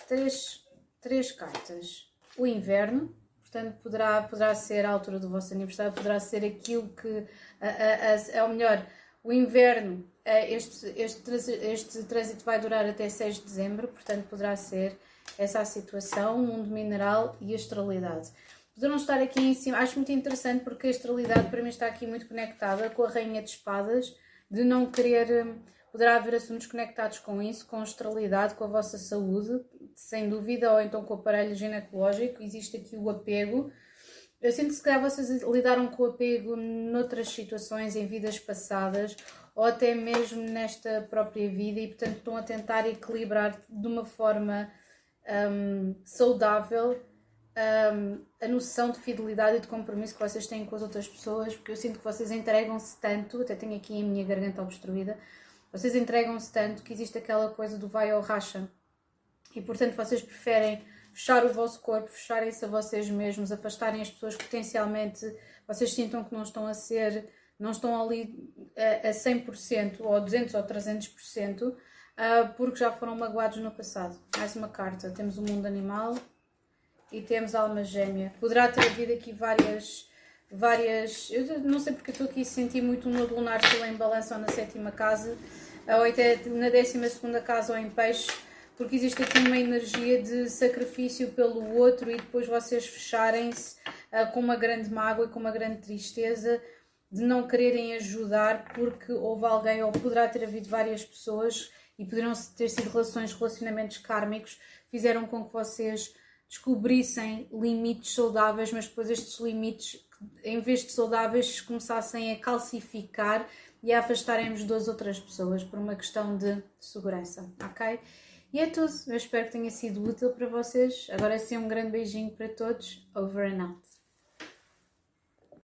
Três, três cartas. O inverno, portanto, poderá, poderá ser a altura do vosso aniversário, poderá ser aquilo que. é o melhor, o inverno, este, este, este trânsito vai durar até 6 de dezembro, portanto, poderá ser essa situação, o mundo mineral e a astralidade. Poderão estar aqui em cima, acho muito interessante porque a astralidade para mim está aqui muito conectada com a Rainha de Espadas, de não querer. Hum, poderá haver assuntos conectados com isso, com a astralidade, com a vossa saúde, sem dúvida, ou então com o aparelho ginecológico. Existe aqui o apego. Eu sinto que se calhar vocês lidaram com o apego noutras situações, em vidas passadas, ou até mesmo nesta própria vida, e portanto estão a tentar equilibrar de uma forma um, saudável um, a noção de fidelidade e de compromisso que vocês têm com as outras pessoas, porque eu sinto que vocês entregam-se tanto, até tenho aqui a minha garganta obstruída, vocês entregam-se tanto que existe aquela coisa do vai ou racha. E portanto vocês preferem fechar o vosso corpo, fecharem-se a vocês mesmos, afastarem as pessoas que potencialmente vocês sintam que não estão a ser, não estão ali a, a 100% ou a 200 ou 300%, uh, porque já foram magoados no passado. Mais uma carta. Temos o mundo animal e temos a alma gêmea. Poderá ter havido aqui várias várias. Eu não sei porque estou aqui a sentir muito um nodo lunar se em balança ou na sétima casa, ou até na décima segunda casa ou em peixe, porque existe aqui uma energia de sacrifício pelo outro e depois vocês fecharem-se uh, com uma grande mágoa e com uma grande tristeza de não quererem ajudar porque houve alguém ou poderá ter havido várias pessoas e poderão ter sido relações, relacionamentos kármicos fizeram com que vocês descobrissem limites saudáveis, mas depois estes limites, em vez de saudáveis, começassem a calcificar e a afastarem-nos das outras pessoas por uma questão de segurança, ok? E é tudo. Eu espero que tenha sido útil para vocês. Agora sim, um grande beijinho para todos. Over and out.